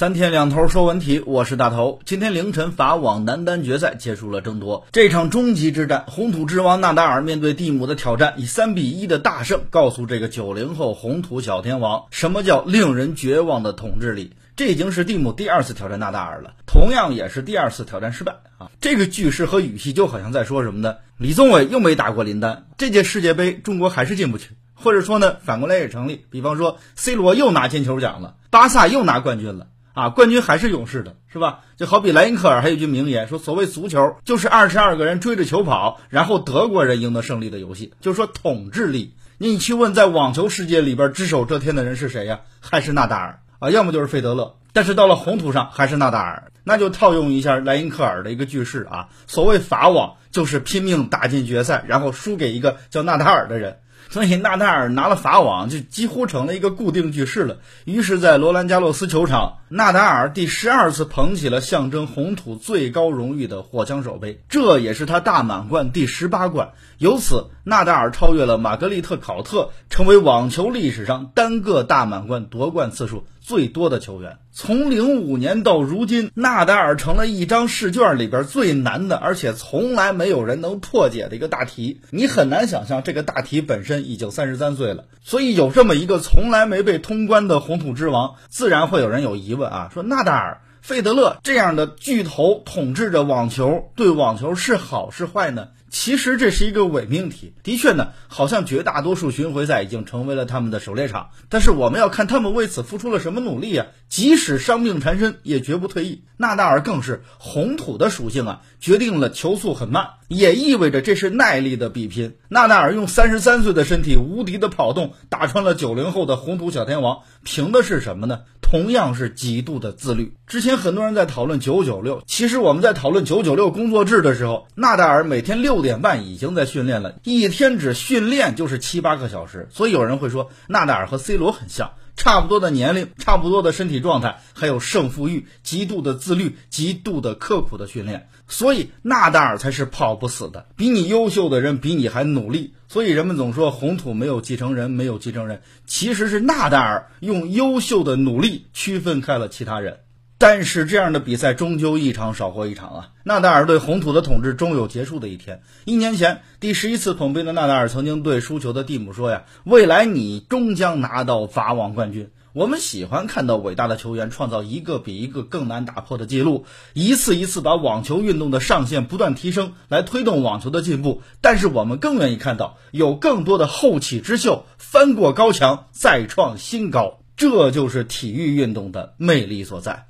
三天两头说文题，我是大头。今天凌晨，法网男单决赛结束了争夺，这场终极之战，红土之王纳达尔面对蒂姆的挑战，以三比一的大胜，告诉这个九零后红土小天王，什么叫令人绝望的统治力。这已经是蒂姆第二次挑战纳达尔了，同样也是第二次挑战失败啊！这个句式和语气就好像在说什么呢？李宗伟又没打过林丹，这届世界杯中国还是进不去。或者说呢，反过来也成立。比方说，C 罗又拿金球奖了，巴萨又拿冠军了。啊，冠军还是勇士的，是吧？就好比莱因克尔还有一句名言，说所谓足球就是二十二个人追着球跑，然后德国人赢得胜利的游戏。就是说统治力，你去问在网球世界里边只手遮天的人是谁呀？还是纳达尔啊？要么就是费德勒。但是到了红土上还是纳达尔，那就套用一下莱因克尔的一个句式啊，所谓法网就是拼命打进决赛，然后输给一个叫纳达尔的人。所以纳达尔拿了法网，就几乎成了一个固定句式了。于是，在罗兰加洛斯球场，纳达尔第十二次捧起了象征红土最高荣誉的火枪手杯，这也是他大满贯第十八冠。由此，纳达尔超越了玛格丽特考特，成为网球历史上单个大满贯夺冠次数最多的球员。从零五年到如今，纳达尔成了一张试卷里边最难的，而且从来没有人能破解的一个大题。你很难想象这个大题本身身已经三十三岁了，所以有这么一个从来没被通关的红土之王，自然会有人有疑问啊，说纳达尔。费德勒这样的巨头统治着网球，对网球是好是坏呢？其实这是一个伪命题。的确呢，好像绝大多数巡回赛已经成为了他们的狩猎场。但是我们要看他们为此付出了什么努力啊！即使伤病缠身，也绝不退役。纳达尔更是红土的属性啊，决定了球速很慢，也意味着这是耐力的比拼。纳达尔用三十三岁的身体，无敌的跑动，打穿了九零后的红土小天王，凭的是什么呢？同样是极度的自律。之前很多人在讨论九九六，其实我们在讨论九九六工作制的时候，纳达尔每天六点半已经在训练了，一天只训练就是七八个小时。所以有人会说，纳达尔和 C 罗很像。差不多的年龄，差不多的身体状态，还有胜负欲，极度的自律，极度的刻苦的训练，所以纳达尔才是跑不死的。比你优秀的人比你还努力，所以人们总说红土没有继承人，没有继承人，其实是纳达尔用优秀的努力区分开了其他人。但是这样的比赛终究一场少过一场啊！纳达尔对红土的统治终有结束的一天。一年前，第十一次捧杯的纳达尔曾经对输球的蒂姆说：“呀，未来你终将拿到法网冠军。”我们喜欢看到伟大的球员创造一个比一个更难打破的记录，一次一次把网球运动的上限不断提升，来推动网球的进步。但是我们更愿意看到有更多的后起之秀，翻过高墙，再创新高。这就是体育运动的魅力所在。